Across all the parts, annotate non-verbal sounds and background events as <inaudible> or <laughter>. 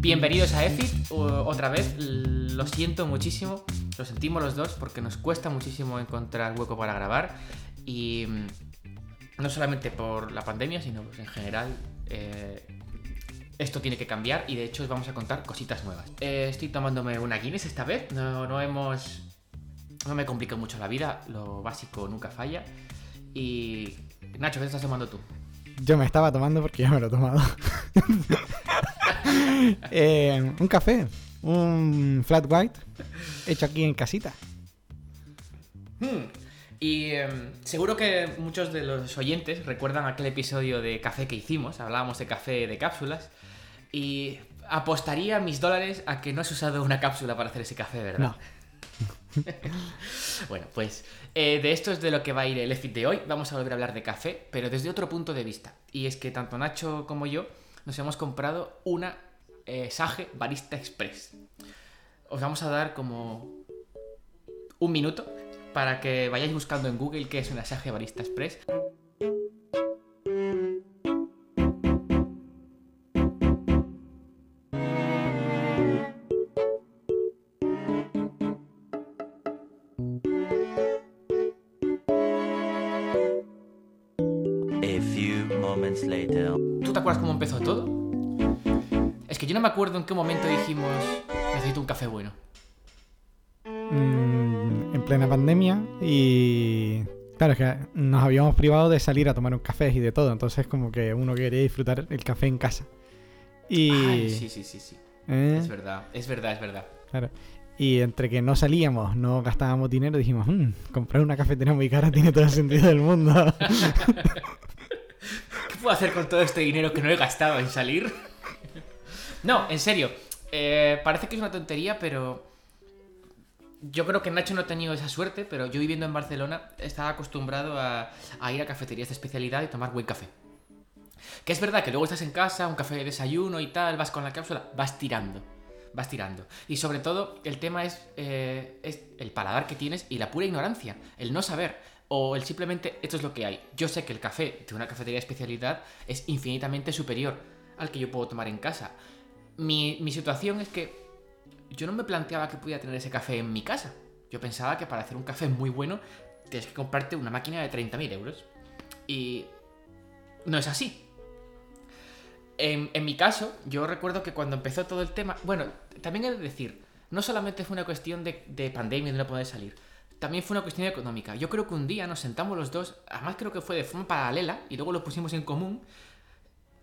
Bienvenidos a EFIT otra vez. Lo siento muchísimo, lo sentimos los dos porque nos cuesta muchísimo encontrar hueco para grabar y mm, no solamente por la pandemia, sino pues, en general eh, esto tiene que cambiar y de hecho os vamos a contar cositas nuevas. Eh, estoy tomándome una Guinness esta vez, no, no hemos... No me complico mucho la vida, lo básico nunca falla. Y Nacho, ¿qué estás tomando tú? Yo me estaba tomando porque ya me lo he tomado. <laughs> Eh, un café, un flat white, hecho aquí en casita. Hmm. Y em, seguro que muchos de los oyentes recuerdan aquel episodio de café que hicimos, hablábamos de café de cápsulas, y apostaría mis dólares a que no has usado una cápsula para hacer ese café, ¿verdad? No. <laughs> bueno, pues eh, de esto es de lo que va a ir el EFIT de hoy. Vamos a volver a hablar de café, pero desde otro punto de vista. Y es que tanto Nacho como yo nos hemos comprado una eh, Sage Barista Express. Os vamos a dar como un minuto para que vayáis buscando en Google qué es una Sage Barista Express. Acuerdas cómo empezó todo? Es que yo no me acuerdo en qué momento dijimos necesito un café bueno. Mm, en plena pandemia y... Claro, es que nos habíamos privado de salir a tomar un café y de todo, entonces como que uno quería disfrutar el café en casa. Y... Ay, sí, sí, sí, sí. ¿eh? Es verdad, es verdad, es verdad. Claro. Y entre que no salíamos, no gastábamos dinero, dijimos, "Mm, comprar una cafetera muy cara tiene todo el sentido del mundo. <laughs> ¿Qué puedo hacer con todo este dinero que no he gastado en salir? no, en serio. eh, parece que es una tontería, pero. Yo creo que Nacho no ha tenido esa suerte, pero yo viviendo en Barcelona estaba acostumbrado a, ir a cafeterías de especialidad y tomar buen café. Que es verdad que luego estás en casa, un café de desayuno y tal, vas con la cápsula, vas tirando. Vas tirando. Y sobre todo, el tema es, eh, es el paladar que tienes y la pura ignorancia, el no saber. O el simplemente, esto es lo que hay. Yo sé que el café de una cafetería de especialidad es infinitamente superior al que yo puedo tomar en casa. Mi, situación es que yo no me planteaba que podía tener ese café en mi casa. Yo pensaba que para hacer un café muy bueno tienes que comprarte una máquina de 30.000 euros. Y no es así. En, en mi caso, yo recuerdo que cuando empezó todo el tema, bueno, también he de decir, no solamente fue una cuestión de, de pandemia de no poder salir, también fue una cuestión económica. Yo creo que un día nos sentamos los dos, además creo que fue de forma paralela, y luego lo pusimos en común,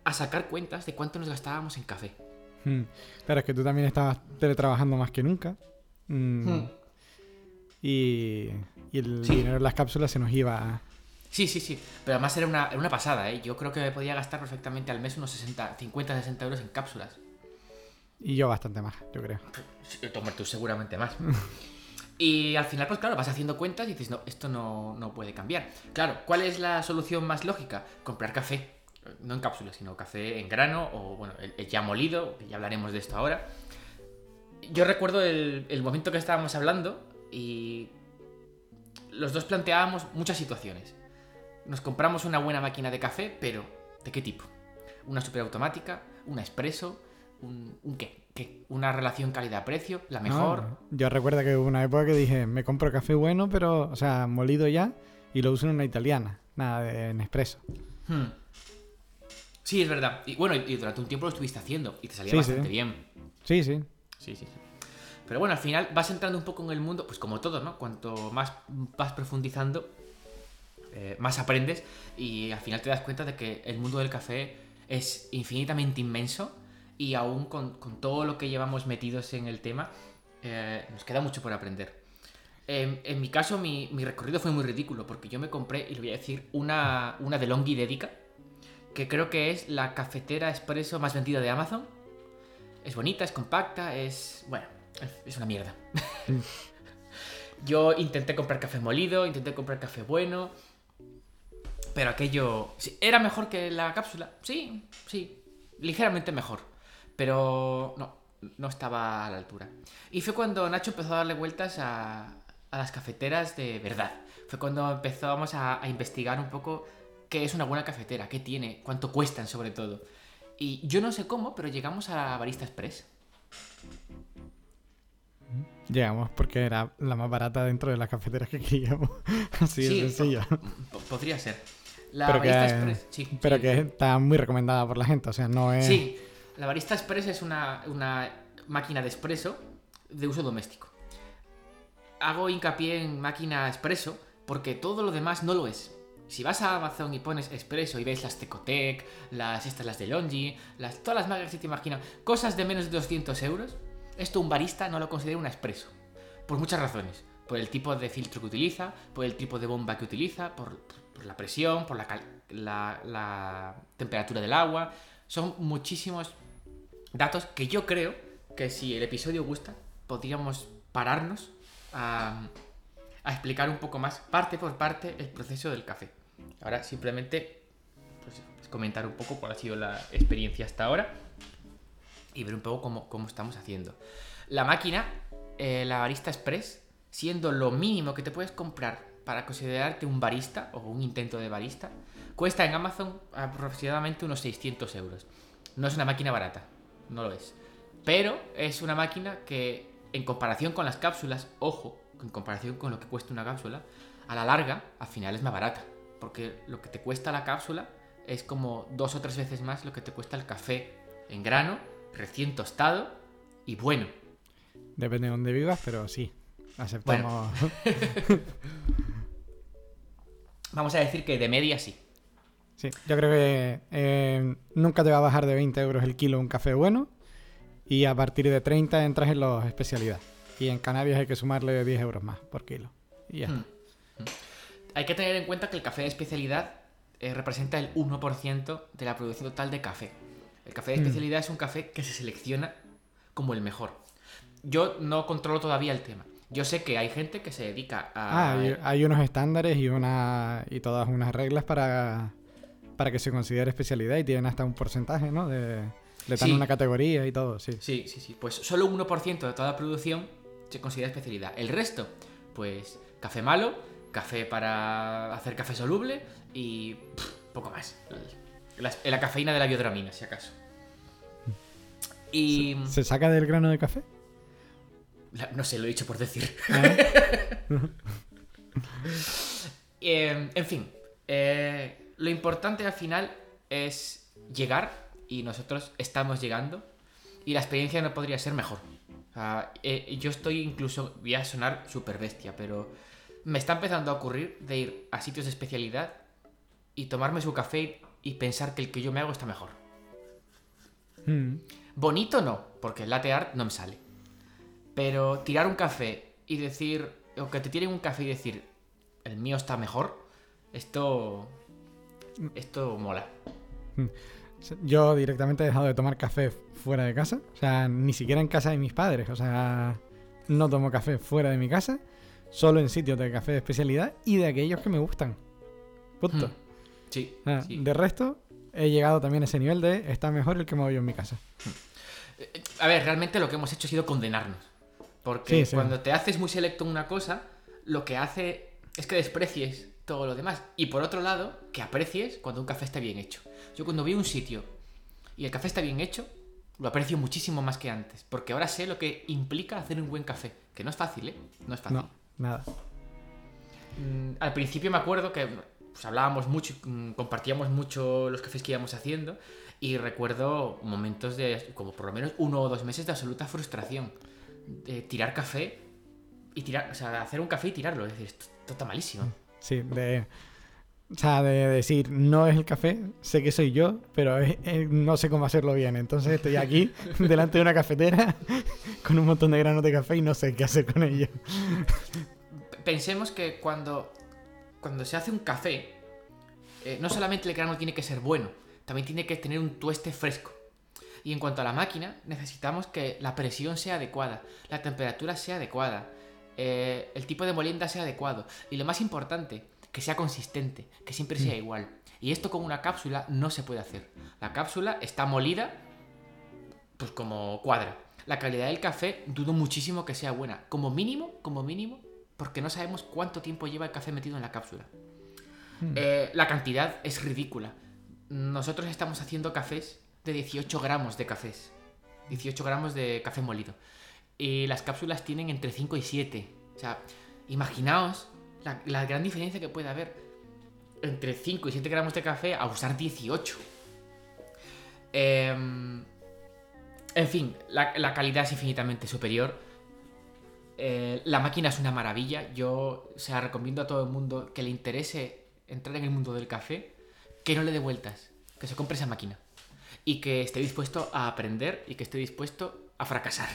a sacar cuentas de cuánto nos gastábamos en café. Mm. Claro, es que tú también estabas teletrabajando más que nunca. Mm, Hmm. Y, y el Sí. dinero en las cápsulas se nos iba a... Sí, sí, sí. Pero además era una, era una pasada, ¿eh? Yo creo que me podía gastar perfectamente al mes unos 60, 50, 60 euros en cápsulas. Y yo bastante más, yo creo. Tomar tú seguramente más. <laughs> Y al final, pues claro, vas haciendo cuentas y dices, no, esto no, no puede cambiar. Claro, ¿cuál es la solución más lógica? Comprar café. No en cápsulas, sino café en grano o, bueno, ya molido, ya hablaremos de esto ahora. Yo recuerdo el, el momento que estábamos hablando y los dos planteábamos muchas situaciones. Nos compramos una buena máquina de café, pero ¿de qué tipo? ¿Una superautomática? ¿Una expreso? ¿Un, un qué? ¿Qué? ¿Una relación calidad-precio? ¿La mejor? No, yo recuerdo que hubo una época que dije, me compro café bueno, pero, o sea, molido ya, y lo uso en una italiana, nada de Nespresso. Hmm. Sí, es verdad. Y bueno, y durante un tiempo lo estuviste haciendo y te salía Sí, bastante sí. bien. Sí, sí. Sí, sí, sí. Pero bueno, al final vas entrando un poco en el mundo, pues como todo, ¿no? Cuanto más vas profundizando, eh, más aprendes y al final te das cuenta de que el mundo del café es infinitamente inmenso y aún con, con todo lo que llevamos metidos en el tema, eh, nos queda mucho por aprender. En, mi caso, mi, mi recorrido fue muy ridículo porque yo me compré, y lo voy a decir, una, una de Longi Dedica, que creo que es la cafetera expreso más vendida de Amazon. Es bonita, es compacta, es... Bueno, es una mierda. <laughs> Yo intenté comprar café molido, intenté comprar café bueno, pero aquello... ¿Era mejor que la cápsula? Sí, sí, ligeramente mejor, pero no, no estaba a la altura. Y fue cuando Nacho empezó a darle vueltas a, a las cafeteras de verdad. Fue cuando empezamos a, a investigar un poco qué es una buena cafetera, qué tiene, cuánto cuestan sobre todo. Y yo no sé cómo, pero llegamos a Barista Express. Llegamos porque era la más barata dentro de las cafeteras que queríamos. <laughs> Así de sencillo. po- po- podría ser. La Pero Barista que, Express, sí. pero sí. que está muy recomendada por la gente, o sea, no es... Sí, la Barista Express es una, máquina de expreso de uso doméstico. Hago hincapié en máquina expreso porque todo lo demás no lo es. Si vas a Amazon y pones expreso y ves las Tecotec, las estas las de Longi, las, todas las marcas que te imaginas, cosas de menos de 200 euros, esto un barista no lo considera un expreso. Por muchas razones. Por el tipo de filtro que utiliza, por el tipo de bomba que utiliza, por, la presión, por la temperatura del agua. Son muchísimos datos que yo creo que si el episodio gusta, podríamos pararnos a, explicar un poco más, parte por parte, el proceso del café. Ahora simplemente pues, comentar un poco cuál ha sido la experiencia hasta ahora y ver un poco cómo, cómo estamos haciendo. La máquina, eh, la Barista Express, siendo lo mínimo que te puedes comprar para considerarte un barista o un intento de barista, cuesta en Amazon aproximadamente unos 600 euros. No es una máquina barata, no lo es. Pero es una máquina que, en comparación con las cápsulas, ojo, en comparación con lo que cuesta una cápsula, a la larga, al final es más barata. Porque lo que te cuesta la cápsula es como dos o tres veces más lo que te cuesta el café en grano, recién tostado y bueno. Depende de dónde vivas, pero sí, aceptamos... <laughs> Vamos a decir que de media sí. Sí, yo creo que eh, nunca te va a bajar de 20 euros el kilo un café bueno y a partir de 30 entras en los especialidades. Y en Canarias hay que sumarle 10 euros más por kilo. Y ya está. Mm. Mm. Hay que tener en cuenta que el café de especialidad eh, representa el 1% de la producción total de café. El café de Mm. especialidad es un café que se selecciona como el mejor. Yo no controlo todavía el tema. Yo sé que hay gente que se dedica a... Ah, hay, hay unos estándares y una y todas unas reglas para, para que se considere especialidad y tienen hasta un porcentaje, ¿no? De, le dan Sí. una categoría y todo, sí. Sí, sí, sí. Pues solo un 1% de toda la producción se considera especialidad. El resto, pues café malo, café para hacer café soluble y pff, poco más. La, la cafeína de la biodramina, si acaso. Y... ¿Se saca del grano de café? la- no sé, lo he dicho por decir. Ah, <laughs> Eh, en fin, eh, lo importante al final es llegar y nosotros estamos llegando y la experiencia no podría ser mejor. O sea, eh, yo estoy incluso, voy a sonar súper bestia, pero me está empezando a ocurrir de ir a sitios de especialidad y tomarme su café y pensar que el que yo me hago está mejor. mm. Bonito no, porque el latte art no me sale. Pero tirar un café y decir, o que te tiren un café y decir, el mío está mejor, esto. Esto mola. Yo directamente he dejado de tomar café fuera de casa. O sea, ni siquiera en casa de mis padres. O sea, no tomo café fuera de mi casa. Solo en sitios de café de especialidad y de aquellos que me gustan. Punto. Hmm. Sí, Ah, sí. De resto, he llegado también a ese nivel de está mejor el que me voy yo en mi casa. Eh, A ver, realmente lo que hemos hecho ha sido condenarnos. Porque Sí, sí. cuando te haces muy selecto en una cosa, lo que hace es que desprecies todo lo demás. Y por otro lado, que aprecies cuando un café está bien hecho. Yo cuando voy a un sitio y el café está bien hecho, lo aprecio muchísimo más que antes. Porque ahora sé lo que implica hacer un buen café. Que no es fácil, ¿eh? No es fácil. No, nada. Mm, al principio me acuerdo que pues, hablábamos mucho, mm, compartíamos mucho los cafés que íbamos haciendo y recuerdo momentos de como por lo menos uno o dos meses de absoluta frustración. De tirar café y tirar, o sea, hacer un café y tirarlo. Es decir, esto, esto está malísimo. Sí, de. O sea, de decir, no es el café, sé que soy yo, pero es- es- no sé cómo hacerlo bien. Entonces estoy aquí, <laughs> delante de una cafetera, <laughs> con un montón de granos de café y no sé qué hacer con ellos. <laughs> Pensemos que cuando, cuando se hace un café, eh, no solamente el grano tiene que ser bueno, también tiene que tener un tueste fresco. Y en cuanto a la máquina, necesitamos que la presión sea adecuada, la temperatura sea adecuada, eh, el tipo de molienda sea adecuado y lo más importante, que sea consistente, que siempre sea igual. Y esto con una cápsula no se puede hacer. La cápsula está molida, pues como cuadra. La calidad del café dudo muchísimo que sea buena. Como mínimo, como mínimo, porque no sabemos cuánto tiempo lleva el café metido en la cápsula. Hmm. Eh, la cantidad es ridícula. Nosotros estamos haciendo cafés de 18 gramos de cafés. 18 gramos de café molido. Y las cápsulas tienen entre 5 y 7. O sea, imaginaos la, gran diferencia que puede haber entre 5 y 7 gramos de café a usar 18. Em, en fin, la, la calidad es infinitamente superior. Eh, la máquina es una maravilla. Yo se la recomiendo a todo el mundo que le interese entrar en el mundo del café, que no le dé vueltas, que se compre esa máquina. Y que esté dispuesto a aprender y que esté dispuesto a fracasar.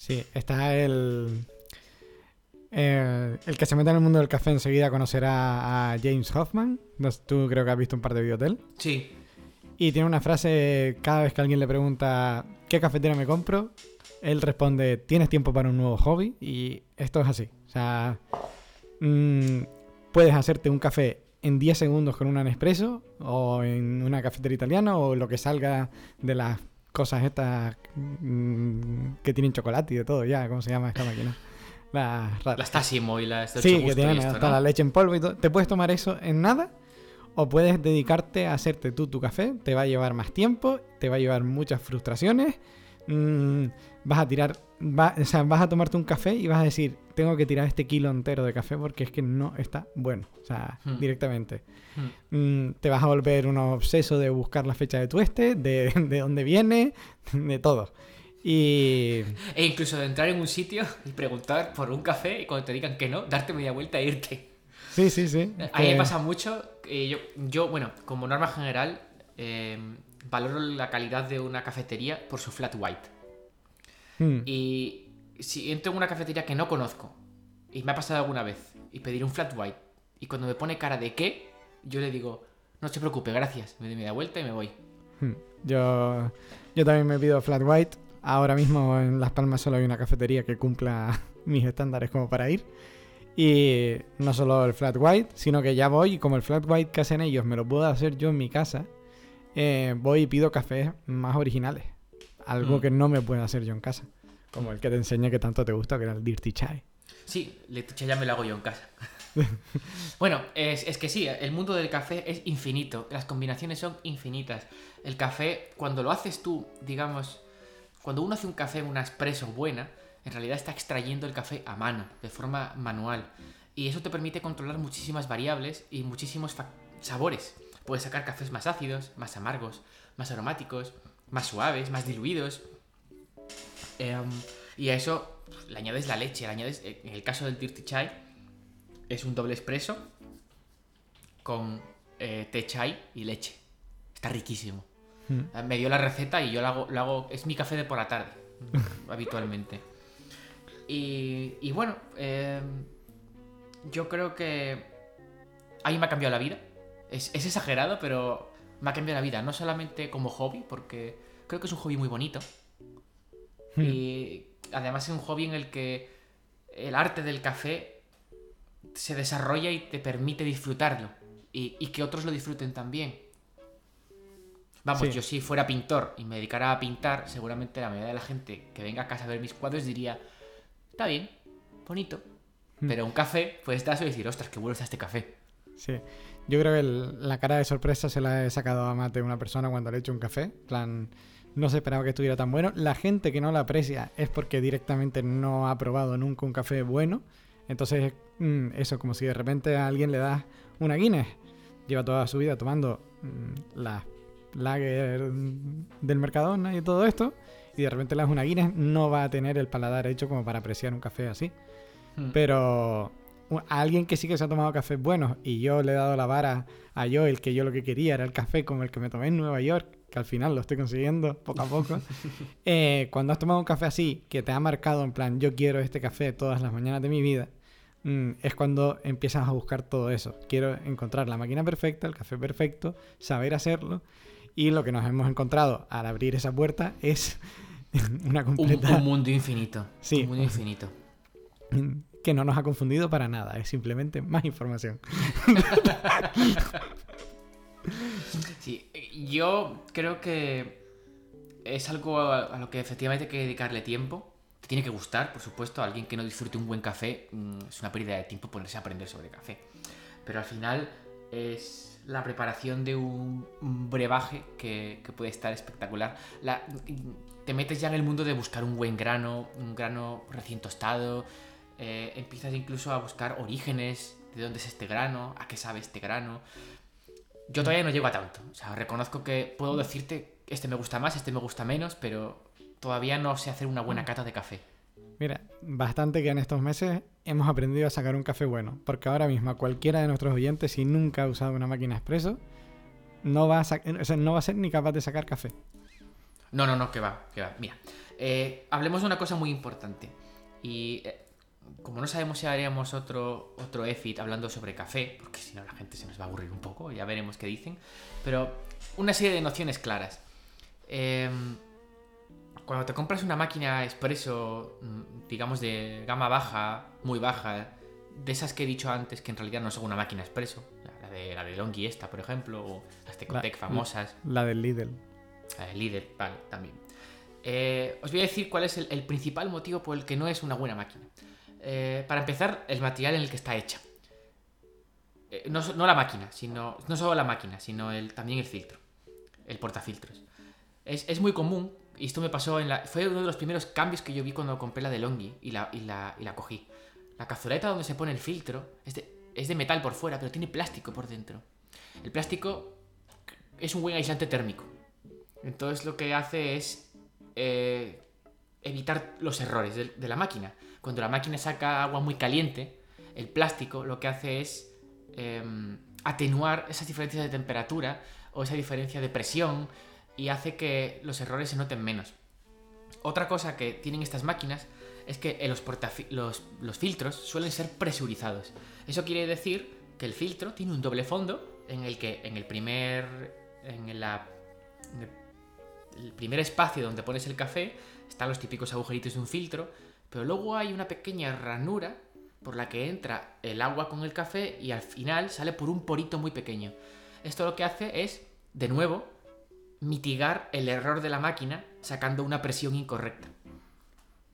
Sí, está el. eh, el que se meta en el mundo del café enseguida conocerá a James Hoffman. Tú creo que has visto un par de vídeos de él. Sí, Y tiene una frase cada vez que alguien le pregunta ¿qué cafetera me compro? Él responde ¿tienes tiempo para un nuevo hobby? Y esto es así. O sea, mm, puedes hacerte un café en 10 segundos con un Nespresso o en una cafetera italiana o lo que salga de las cosas estas mm, que tienen chocolate y de todo ya. ¿Cómo se llama esta máquina? Las las Tassimo y las Dolce Sí, Gusto que tienen esto, hasta ¿no? la leche en polvo y todo. Te puedes tomar eso en nada o puedes dedicarte a hacerte tú tu café. Te va a llevar más tiempo, te va a llevar muchas frustraciones. mm, vas a tirar, va- o sea, vas a tomarte un café y vas a decir, tengo que tirar este kilo entero de café porque es que no está bueno. O sea, Hmm. directamente. Hmm. Mm, te vas a volver un obseso de buscar la fecha de tueste, de, <laughs> de dónde viene, <laughs> de todo. Y E incluso de entrar en un sitio y preguntar por un café y cuando te digan que no, darte media vuelta e irte. sí, sí, sí. es A mí me pasa mucho. eh, yo, yo, bueno, como norma general, eh, valoro la calidad de una cafetería por su flat white. Mm, Y si entro en una cafetería que no conozco, y me ha pasado alguna vez, y pedir un flat white, y cuando me pone cara de qué, yo le digo, no se preocupe, gracias. Me doy media vuelta y me voy. Hmm. Yo, yo también me pido flat white. Ahora mismo en Las Palmas solo hay una cafetería que cumpla <laughs> mis estándares como para ir. Y no solo el flat white, sino que ya voy y como el flat white que hacen ellos me lo puedo hacer yo en mi casa, eh, voy y pido cafés más originales. Algo Mm. que no me puedo hacer yo en casa. Como el que te enseñé que tanto te gusta, que era el Dirty Chai. Sí, leche ya me lo hago yo en casa. <laughs> bueno, es, es que sí, el mundo del café es infinito, las combinaciones son infinitas. El café, cuando lo haces tú, digamos, cuando uno hace un café, una espresso buena, en realidad está extrayendo el café a mano, de forma manual. Y eso te permite controlar muchísimas variables y muchísimos sabores. Puedes sacar cafés más ácidos, más amargos, más aromáticos, más suaves, más diluidos. Em, y a eso pues, le añades la leche, le añades, en el caso del Dirty Chai, es un doble expreso con eh, té chai y leche. Está riquísimo. Hmm. Eh, Me dio la receta y yo lo hago, lo hago es mi café de por la tarde, <laughs> habitualmente. Y, y bueno, eh, yo creo que ahí me ha cambiado la vida. Es, es exagerado, pero me ha cambiado la vida. No solamente como hobby, porque creo que es un hobby muy bonito. Hmm. Y además es un hobby en el que el arte del café se desarrolla y te permite disfrutarlo. Y, y que otros lo disfruten también. Vamos, Sí. yo si fuera pintor y me dedicara a pintar, seguramente la mayoría de la gente que venga a casa a ver mis cuadros diría, está bien, bonito. Hmm. Pero un café, puedes estar y decir, ostras, qué bueno está este café. Sí. Yo creo que el- la cara de sorpresa se la he sacado a de una persona cuando le he hecho un café. Plan, no se esperaba que estuviera tan bueno. La gente que no la aprecia es porque directamente no ha probado nunca un café bueno. Entonces, mm, eso, como si de repente a alguien le das una Guinness. Lleva toda su vida tomando mm, las lager del Mercadona y todo esto. Y de repente le das una Guinness, no va a tener el paladar hecho como para apreciar un café así. Hmm. Pero a alguien que sí que se ha tomado cafés buenos y yo le he dado la vara a yo, el que yo lo que quería era el café como el que me tomé en Nueva York, que al final lo estoy consiguiendo poco a poco. <laughs> Eh, cuando has tomado un café así, que te ha marcado en plan, yo quiero este café todas las mañanas de mi vida, mm, es cuando empiezas a buscar todo eso. Quiero encontrar la máquina perfecta, el café perfecto, saber hacerlo. Y lo que nos hemos encontrado al abrir esa puerta es <laughs> una Un, completa... un mundo infinito. Sí. Un mundo infinito. <laughs> que no nos ha confundido para nada, es simplemente más información. Yo creo que es algo a, a lo que efectivamente hay que dedicarle tiempo. tiene que gustar, por supuesto. Alguien que no disfrute un buen café mm, es una pérdida de tiempo ponerse a aprender sobre café. Pero al final es la preparación de un, brebaje que, puede estar espectacular. La- te metes ya en el mundo de buscar un buen grano, un grano recién tostado. eh, empiezas incluso a buscar orígenes, de dónde es este grano, a qué sabe este grano. Yo todavía no llego a tanto. O sea, reconozco que puedo decirte este me gusta más, este me gusta menos, pero todavía no sé hacer una buena cata de café. Mira, bastante que en estos meses hemos aprendido a sacar un café bueno, porque ahora mismo cualquiera de nuestros oyentes, si nunca ha usado una máquina expreso, no va a, sa- o sea, no va a ser ni capaz de sacar café. No, no, no, que va, que va. Mira, eh, hablemos de una cosa muy importante. Y eh, como no sabemos si haremos otro, otro EFIT hablando sobre café, porque si no la gente se nos va a aburrir un poco, ya veremos qué dicen, pero una serie de nociones claras. Em, cuando te compras una máquina expreso, mm, digamos de gama baja, muy baja, de esas que he dicho antes que en realidad no son una máquina expreso, la la de, la de Longi esta, por ejemplo, o las Tecotec La- famosas, La del Lidl. el líder, vale, también. Eh, os voy a decir cuál es el, el principal motivo por el que no es una buena máquina. Eh, para empezar, el material en el que está hecha. Eh, no, la máquina, sino. No solo la máquina, sino el, también el filtro. El portafiltros. Es, es muy común, y esto me pasó en la. Fue uno de los primeros cambios que yo vi cuando compré la de Longi y la, y la, y la cogí. La cazoleta donde se pone el filtro es de, es de metal por fuera, pero tiene plástico por dentro. El plástico es un buen aislante térmico. Entonces lo que hace es eh, evitar los errores de la máquina. Cuando la máquina saca agua muy caliente, el plástico lo que hace es em, atenuar esas diferencias de temperatura o esa diferencia de presión y hace que los errores se noten menos. Otra cosa que tienen estas máquinas es que los, filtros suelen ser presurizados. Eso quiere decir que el filtro tiene un doble fondo en el que en el primer en en el primer espacio donde pones el café están los típicos agujeritos de un filtro, pero luego hay una pequeña ranura por la que entra el agua con el café y al final sale por un porito muy pequeño. Esto lo que hace es, de nuevo, mitigar el error de la máquina sacando una presión incorrecta.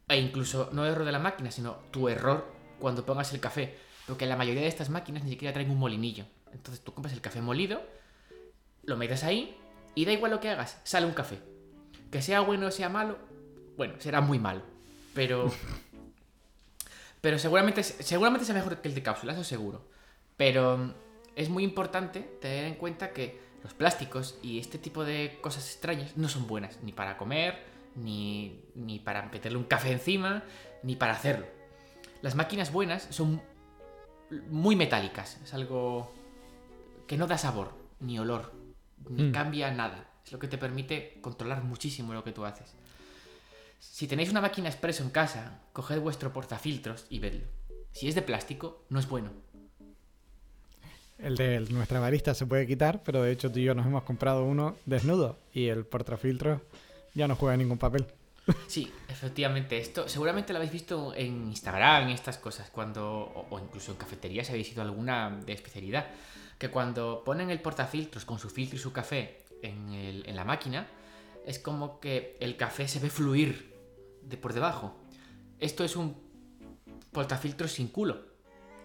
E incluso no error de la máquina, sino tu error cuando pongas el café. Porque la mayoría de estas máquinas ni siquiera traen un molinillo. Entonces tú compras el café molido, lo metes ahí y da igual lo que hagas, sale un café. Que sea bueno o sea malo, bueno, será muy malo. Pero. Pero seguramente, seguramente sea mejor que el de cápsula, eso seguro. Pero mm, es muy importante tener en cuenta que los plásticos y este tipo de cosas extrañas no son buenas, ni para comer, ni, ni para meterle un café encima, ni para hacerlo. Las máquinas buenas son muy metálicas, es algo que no da sabor, ni olor, ni Mm. cambia nada. Es lo que te permite controlar muchísimo lo que tú haces. Si tenéis una máquina expreso en casa, coged vuestro portafiltros y vedlo. Si es de plástico, no es bueno. El de nuestra barista se puede quitar, pero de hecho tú y yo nos hemos comprado uno desnudo y el portafiltros ya no juega ningún papel. <laughs> Sí, efectivamente, esto seguramente lo habéis visto en Instagram, en estas cosas, cuando, o, o incluso en cafeterías si habéis ido alguna de especialidad, que cuando ponen el portafiltros con su filtro y su café en, el- en la máquina, es como que el café se ve fluir de por debajo. Esto es un portafiltros sin culo.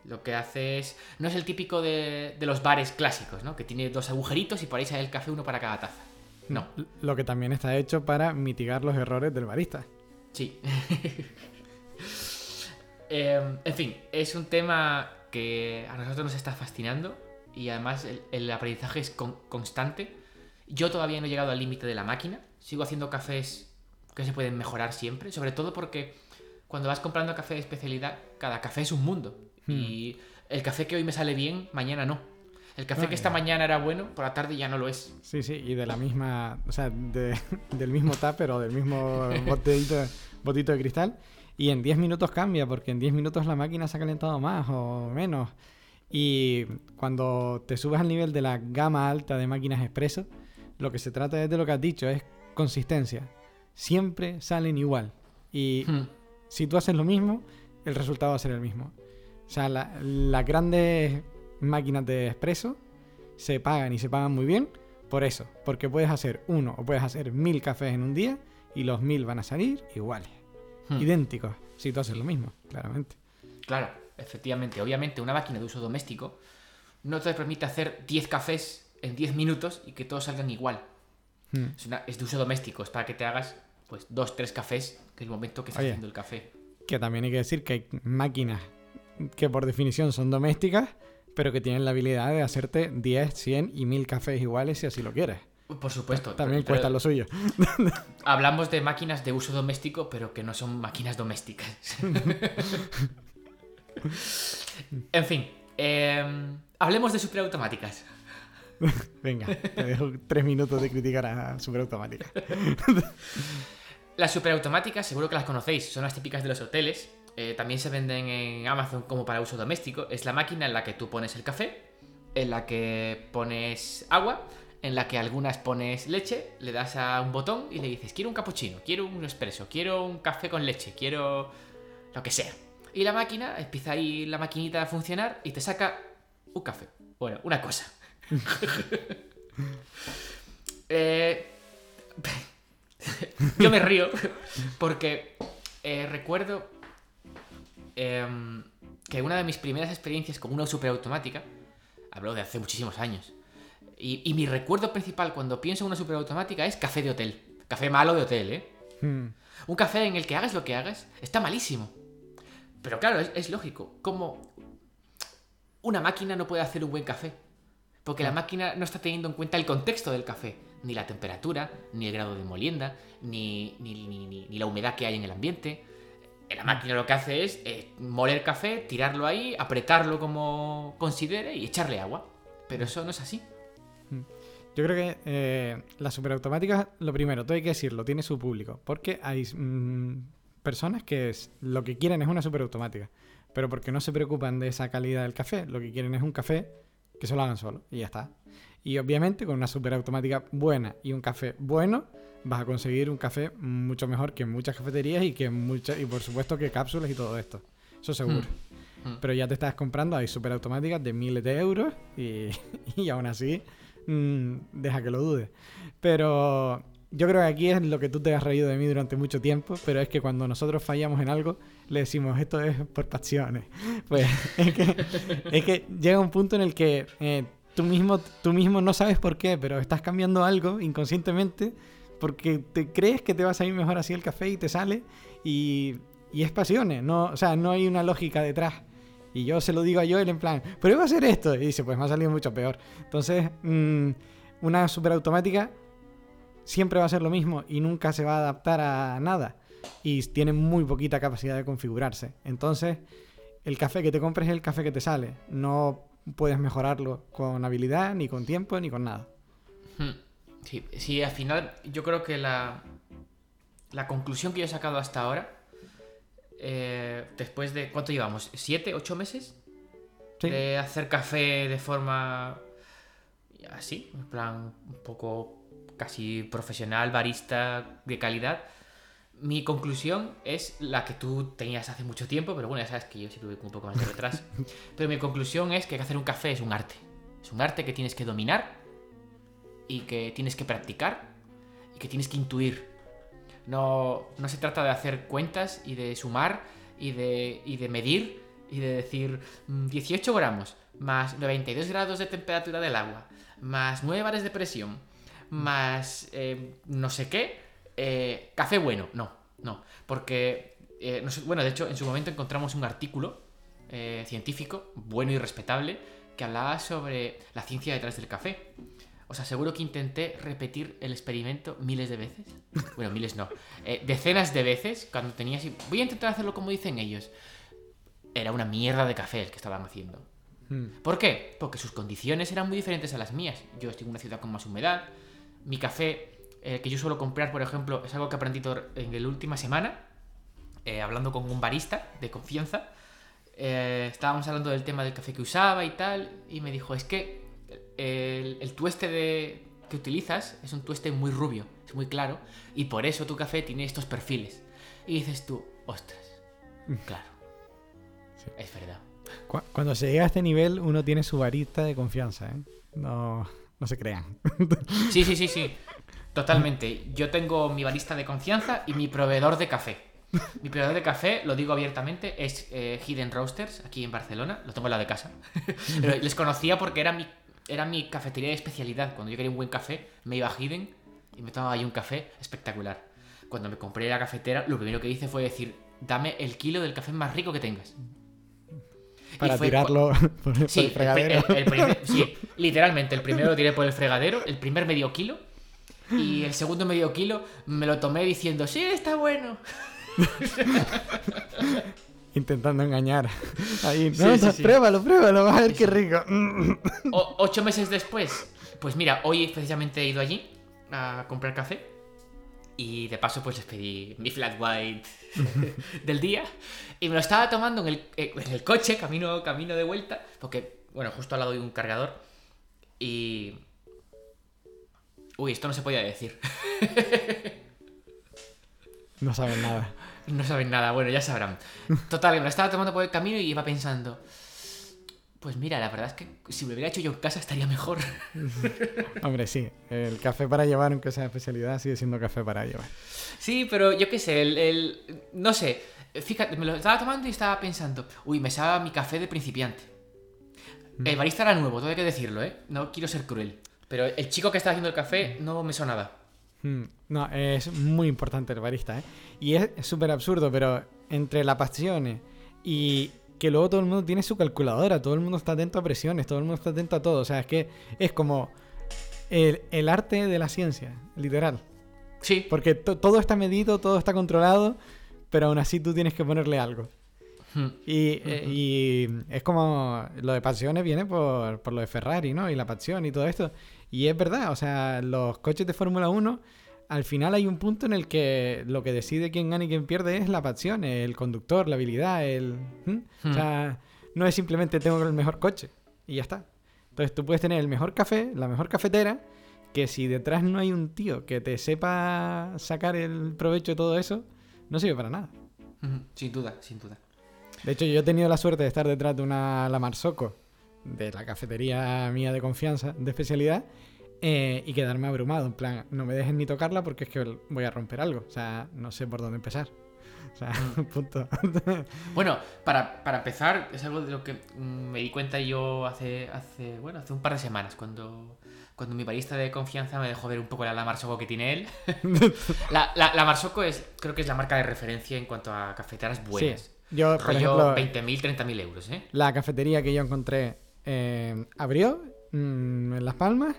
Lo que hace es. No es el típico de, de los bares clásicos, ¿no? Que tiene dos agujeritos y por ahí sale el café uno para cada taza. No, Lo que también está hecho para mitigar los errores del barista. Sí. <laughs> Eh, en fin, es un tema que a nosotros nos está fascinando y además el, el aprendizaje es con- constante. Yo todavía no he llegado al límite de la máquina. Sigo haciendo cafés que se pueden mejorar siempre, sobre todo porque cuando vas comprando café de especialidad, cada café es un mundo. Y el café que hoy me sale bien, mañana no. El café No, que esta ya. mañana era bueno, por la tarde ya no lo es. Sí, sí, y de la misma, o sea, de- <laughs> del mismo tupper o del mismo <laughs> botellito, botito de cristal. Y en 10 minutos cambia, porque en 10 minutos la máquina se ha calentado más o menos. Y cuando te subes al nivel de la gama alta de máquinas expreso, lo que se trata es de lo que has dicho, es consistencia. Siempre salen igual. Y Hmm. si tú haces lo mismo, el resultado va a ser el mismo. O sea, la- las grandes máquinas de expreso se pagan y se pagan muy bien por eso. Porque puedes hacer uno o puedes hacer mil cafés en un día y los mil van a salir iguales. Hmm. idénticos si tú haces lo mismo, claramente. Claro, efectivamente. Obviamente, una máquina de uso doméstico no te permite hacer 10 cafés en 10 minutos y que todos salgan igual. Hmm. Es, una- es de uso doméstico, es para que te hagas pues dos, tres cafés, que es el momento que estás Oye. haciendo el café. Que también hay que decir que hay máquinas que por definición son domésticas, pero que tienen la habilidad de hacerte 10, 100 y 1000 cafés iguales si así lo quieres. Por supuesto. También cuesta lo suyo. <laughs> Hablamos de máquinas de uso doméstico, pero que no son máquinas domésticas. <laughs> en fin, eh, hablemos de superautomáticas. <laughs> Venga, te dejo tres minutos de criticar a Superautomática. Las superautomáticas, seguro que las conocéis, son las típicas de los hoteles. Eh, también se venden en Amazon como para uso doméstico. Es la máquina en la que tú pones el café, en la que pones agua, en la que algunas pones leche, le das a un botón y le dices, quiero un cappuccino, quiero un espresso, quiero un café con leche, quiero lo que sea. Y la máquina, empieza ahí la maquinita a funcionar y te saca un café. Bueno, una cosa. <laughs> <laughs> Eh, <laughs> yo me río porque eh, recuerdo em, que una de mis primeras experiencias con una superautomática, hablo de hace muchísimos años, y, y mi recuerdo principal cuando pienso en una superautomática es café de hotel. Café malo de hotel, ¿eh? Hmm. Un café en el que hagas lo que hagas está malísimo. Pero claro, es, es lógico. Como una máquina no puede hacer un buen café. Porque la máquina no está teniendo en cuenta el contexto del café. Ni la temperatura, ni el grado de molienda, ni, ni, ni- ni- la humedad que hay en el ambiente. Eh, La máquina lo que hace es eh, moler café, tirarlo ahí, apretarlo como considere y echarle agua. Pero eso no es así. Yo creo que eh, la superautomática, lo primero, todo hay que decirlo, tiene su público. Porque hay mm, personas que lo que quieren es una superautomática. Pero porque no se preocupan de esa calidad del café, lo que quieren es un café que se lo hagan solo. Y ya está. Y obviamente con una superautomática buena y un café bueno, vas a conseguir un café mucho mejor que muchas cafeterías y que muchas, y por supuesto que cápsulas y todo esto. Eso seguro. Hmm. Pero ya te estás comprando, hay superautomáticas de miles de euros y, <laughs> y aún así mm, deja que lo dudes. Pero yo creo que aquí es lo que tú te has reído de mí durante mucho tiempo, pero es que cuando nosotros fallamos en algo, le decimos esto es por pasiones. <laughs> Pues es que, es que llega un punto en el que eh, tú, mismo, tú mismo no sabes por qué, pero estás cambiando algo inconscientemente porque te crees que te va a salir mejor así el café y te sale y, y es pasiones, no, o sea, no hay una lógica detrás. Y yo se lo digo a Joel en plan, prueba a hacer esto. Y dice, pues me ha salido mucho peor. Entonces, mm, una superautomática siempre va a ser lo mismo y nunca se va a adaptar a nada. Y tiene muy poquita capacidad de configurarse. Entonces, el café que te compres es el café que te sale. No puedes mejorarlo con habilidad, ni con tiempo, ni con nada. Hmm. Sí, sí, al final yo creo que la, la conclusión que yo he sacado hasta ahora, eh, después de, ¿cuánto llevamos? ¿Siete, ocho meses? Sí. De hacer café de forma así, en plan un poco casi profesional, barista, de calidad. Mi conclusión es la que tú tenías hace mucho tiempo, pero bueno, ya sabes que yo siempre voy con un poco más de retraso. <laughs> pero mi conclusión es que hacer un café es un arte. Es un arte que tienes que dominar y que tienes que practicar y que tienes que intuir. No, no se trata de hacer cuentas y de sumar y de, y de medir y de decir mm, 18 gramos más 92 grados de temperatura del agua más 9 bares de presión más eh, no sé qué eh, café bueno. No, no. Porque, eh, no sé- bueno, de hecho, en su momento encontramos un artículo eh, científico, bueno y respetable, que hablaba sobre la ciencia detrás del café. Os aseguro que intenté repetir el experimento miles de veces. <laughs> Bueno, miles no. eh, decenas de veces cuando tenía así. Voy a intentar hacerlo como dicen ellos. Era una mierda de café el que estaban haciendo. Mm. ¿Por qué? Porque sus condiciones eran muy diferentes a las mías. Yo estoy en una ciudad con más humedad. Mi café, eh, que yo suelo comprar, por ejemplo, es algo que he aprendido en la última semana, eh, hablando con un barista de confianza. Eh, estábamos hablando del tema del café que usaba y tal, y me dijo, es que el, el tueste de, que utilizas es un tueste muy rubio, es muy claro, y por eso tu café tiene estos perfiles. Y dices tú, ostras, claro, Sí. es verdad. Cu- Cuando se llega a este nivel, uno tiene su barista de confianza, ¿eh? No, no se crean. Sí, sí, sí, sí. <laughs> Totalmente. Yo tengo mi barista de confianza y mi proveedor de café. Mi proveedor de café, lo digo abiertamente, es eh, Hidden Roasters, aquí en Barcelona. Lo tengo en la de casa. <laughs> Pero les conocía porque era mi, era mi cafetería de especialidad. Cuando yo quería un buen café, me iba a Hidden y me tomaba ahí un café espectacular. Cuando me compré la cafetera, lo primero que hice fue decir, dame el kilo del café más rico que tengas. Para fue tirarlo <laughs> por, Sí, el fregadero. el- el primer- sí, <laughs> literalmente, el primero lo tiré por el fregadero, el primer medio kilo, y el segundo medio kilo me lo tomé diciendo, sí, está bueno. <laughs> Intentando engañar. Ahí, Sí, no, sí, no, sí. pruébalo, pruébalo, vas a ver qué rico. O- ocho meses después, pues mira, hoy precisamente he ido allí a comprar café, y de paso pues les pedí mi flat white <laughs> del día, y me lo estaba tomando en el, eh, en el coche, camino, camino de vuelta, porque, bueno, justo al lado de un cargador, y... Uy, esto no se podía decir. <laughs> No saben nada. No saben nada, bueno, ya sabrán. Total, me lo estaba tomando por el camino y iba pensando. Pues mira, la verdad es que si me lo hubiera hecho yo en casa estaría mejor. <laughs> Hombre, sí. El café para llevar, aunque sea especialidad, sigue siendo café para llevar. Sí, pero yo qué sé, el, el- No sé. Fíjate, me lo estaba tomando y estaba pensando. Uy, me sabe mi café de principiante. El barista era nuevo, todo hay que decirlo, ¿eh? No quiero ser cruel. Pero el chico que estaba haciendo el café no me sonaba. Mm, No, es muy importante el barista, ¿eh? Y es súper absurdo, pero entre la pasión y que luego todo el mundo tiene su calculadora, todo el mundo está atento a presiones, todo el mundo está atento a todo. O sea, es que es como el, el arte de la ciencia, literal. Sí. Porque to- todo está medido, todo está controlado, pero aún así tú tienes que ponerle algo. Hmm. Y, eh, y es como lo de pasiones viene por, por lo de Ferrari, ¿no? Y la pasión y todo esto. Y es verdad, o sea, los coches de Fórmula 1, al final hay un punto en el que lo que decide quién gana y quién pierde es la pasión, el conductor, la habilidad, el... O sea, no es simplemente tengo el mejor coche y ya está. Entonces tú puedes tener el mejor café, la mejor cafetera, que si detrás no hay un tío que te sepa sacar el provecho de todo eso, no sirve para nada. Sin duda, sin duda. De hecho, yo he tenido la suerte de estar detrás de una La Marsocco, de la cafetería mía de confianza, de especialidad, eh, y quedarme abrumado. En plan, no me dejen ni tocarla porque es que voy a romper algo. O sea, no sé por dónde empezar. O sea, <laughs> punto. <laughs> Bueno, para, para empezar, es algo de lo que mm, me di cuenta yo hace, hace, bueno, hace un par de semanas, cuando, cuando mi barista de confianza me dejó ver un poco la, la Marsocco que tiene él. <laughs> la, la, la Marsocco es, creo que es la marca de referencia en cuanto a cafeteras buenas. Sí. Yo, por ejemplo, 20.000, 30.000 euros, ¿eh? la cafetería que yo encontré eh, abrió mm, en Las Palmas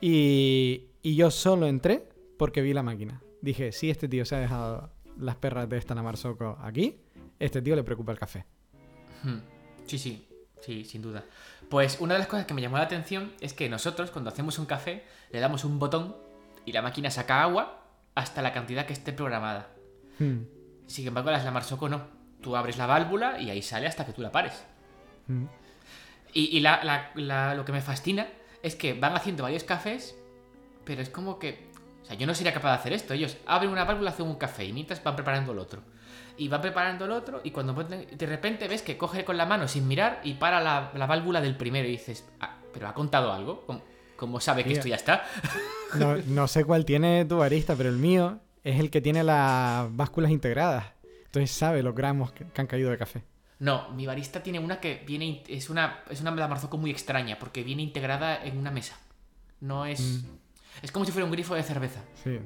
y, y yo solo entré porque vi la máquina. Dije, si este tío se ha dejado las perras de esta La Marsocco aquí, este tío le preocupa el café. Hmm. Sí, sí, sí, sin duda. Pues una de las cosas que me llamó la atención es que nosotros, cuando hacemos un café, le damos un botón y la máquina saca agua hasta la cantidad que esté programada. Mm, Sin embargo, las Lamar Soco no. Tú abres la válvula y ahí sale hasta que tú la pares. mm. Y, y la- la- la- lo que me fascina es que van haciendo varios cafés, pero es como que. O sea, yo no sería capaz de hacer esto. Ellos abren una válvula, hacen un café y mientras van preparando el otro. Y van preparando el otro y cuando de repente ves que coge con la mano sin mirar y para la, la válvula del primero y dices, "Ah, ¿pero ha contado algo? ¿Cómo, cómo sabe que Mira. esto ya está? No, no sé cuál tiene tu barista, pero el mío es el que tiene las básculas integradas. Entonces sabe los gramos que, que han caído de café. No, mi barista tiene una que viene. Es una, es una muy extraña porque viene integrada en una mesa. No es. Mm. Es como si fuera un grifo de cerveza. Sí.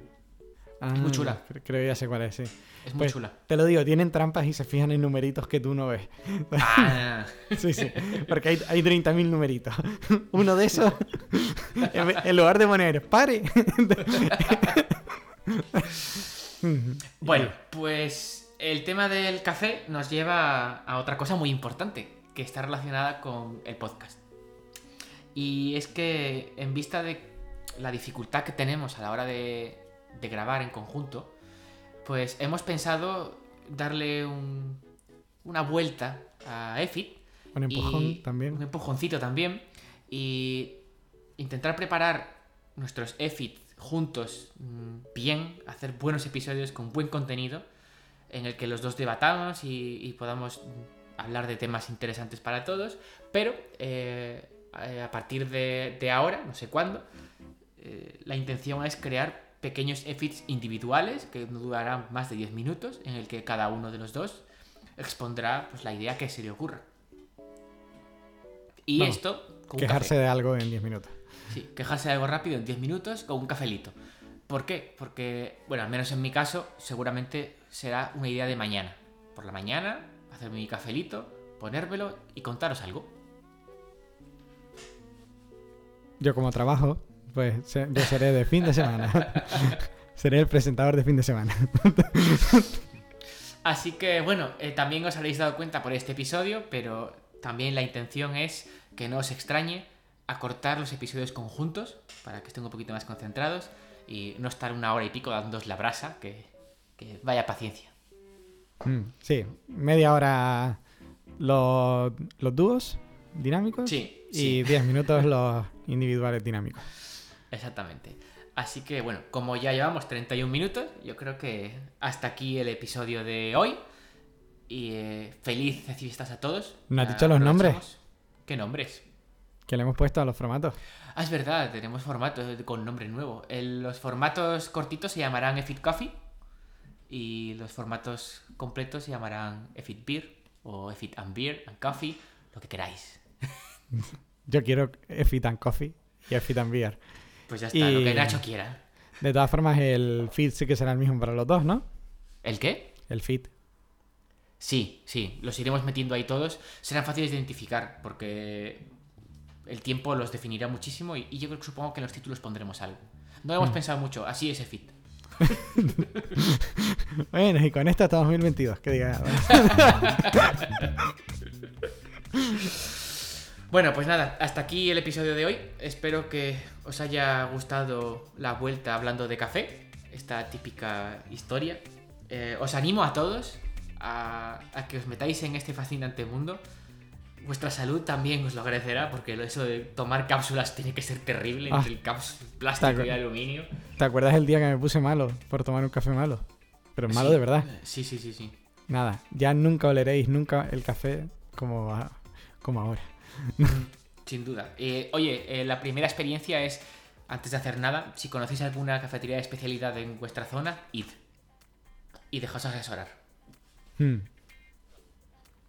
Ah, muy chula. cre- Creo que ya sé cuál es, sí. Es muy Pues, chula. Te lo digo, tienen trampas y se fijan en numeritos que tú no ves. Ah, <laughs> Sí, sí. Porque hay, hay 30.000 numeritos. <laughs> Uno de esos, <laughs> en en lugar de poner pare. bueno, pues el tema del café nos lleva a otra cosa muy importante que está relacionada con el podcast. Y es que en vista de la dificultad que tenemos a la hora de, de grabar en conjunto, pues hemos pensado darle un- una vuelta a EFIT Un empujón y- también. Un empujoncito también. Y intentar preparar nuestros EFIT juntos mm, bien, hacer buenos episodios con buen contenido en el que los dos debatamos y, y podamos hablar de temas interesantes para todos. Pero eh, eh, a partir de, de ahora, no sé cuándo, eh, la intención es crear pequeños EFITs individuales que no durarán más de 10 minutos, en el que cada uno de los dos expondrá pues, la idea que se le ocurra. Y Vamos, esto con un Quejarse café. de algo en 10 minutos. Sí, quejarse de algo rápido en 10 minutos con un cafelito. ¿Por qué? Porque, bueno, al menos en mi caso, seguramente será una idea de mañana. Por la mañana, hacerme mi cafelito, ponérmelo y contaros algo. Yo como trabajo, pues yo seré de fin de semana. <laughs> seré el presentador de fin de semana. <laughs> Así que, bueno, eh, también os habréis dado cuenta por este episodio, pero también la intención es que no os extrañe acortar los episodios conjuntos para que estén un poquito más concentrados y no estar una hora y pico dándos la brasa, que, que vaya paciencia. Mm, sí, media hora los, los dúos dinámicos Sí, y sí. 10 <laughs> minutos los individuales dinámicos. Exactamente. Así que bueno, como ya llevamos 31 minutos, yo creo que hasta aquí el episodio de hoy. Y eh, feliz fiestas a todos. ¿No has dicho los nombres? ¿Qué nombres? Que le hemos puesto a los formatos. Ah, es verdad, tenemos formatos con nombre nuevo. El- los formatos cortitos se llamarán Efit Coffee y los formatos completos se llamarán Efit Beer o Efit and Beer and Coffee, lo que queráis. <laughs> Yo quiero Effit and Coffee y Effit and Beer. Pues ya está, lo que Nacho quiera. De todas formas, el feed sí que será el mismo para los dos, ¿no? ¿El qué? El feed. Sí, sí, los iremos metiendo ahí todos. Serán fáciles de identificar porque el tiempo los definirá muchísimo y, y yo creo que supongo que en los títulos pondremos algo. No hemos pensado mucho, así es Efit. <laughs> Bueno, y con esto hasta 2022, que diga. <laughs> Bueno, pues nada, hasta aquí el episodio de hoy. Espero que os haya gustado la vuelta hablando de café, esta típica historia. Eh, os animo a todos a, a que os metáis en este fascinante mundo. Vuestra salud también os lo agradecerá, porque eso de tomar cápsulas tiene que ser terrible Ah. entre el plástico y aluminio. ¿Te acuerdas el día que me puse malo por tomar un café malo? Pero malo Sí. de verdad. Sí, sí, sí, sí. Nada, ya nunca oleréis nunca el café como, a- como ahora. Sin duda. Eh, oye, eh, la primera experiencia es, antes de hacer nada, si conocéis alguna cafetería de especialidad en vuestra zona, id. Y dejaos asesorar. Hmm.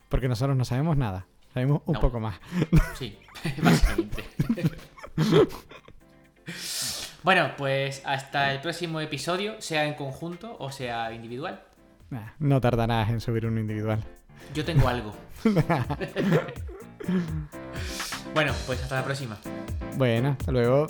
Porque nosotros no sabemos nada. Sabemos un No. poco más. Sí, <laughs> básicamente. <laughs> bueno, pues hasta el próximo episodio, sea en conjunto o sea individual. Nah, no tardarás en subir uno individual. Yo tengo algo. <laughs> bueno, pues hasta la próxima. Bueno, hasta luego.